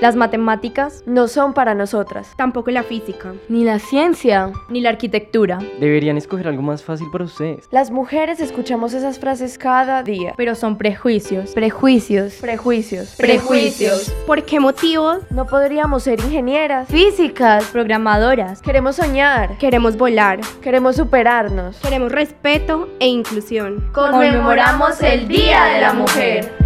Las matemáticas no son para nosotras. Tampoco la física. Ni la ciencia. Ni la arquitectura. Deberían escoger algo más fácil para ustedes. Las mujeres escuchamos esas frases cada día. Pero son prejuicios. Prejuicios. Prejuicios. Prejuicios. ¿Por qué motivos? No podríamos ser ingenieras. Físicas. Programadoras. Queremos soñar. Queremos volar. Queremos superarnos. Queremos respeto e inclusión. Conmemoramos el Día de la Mujer.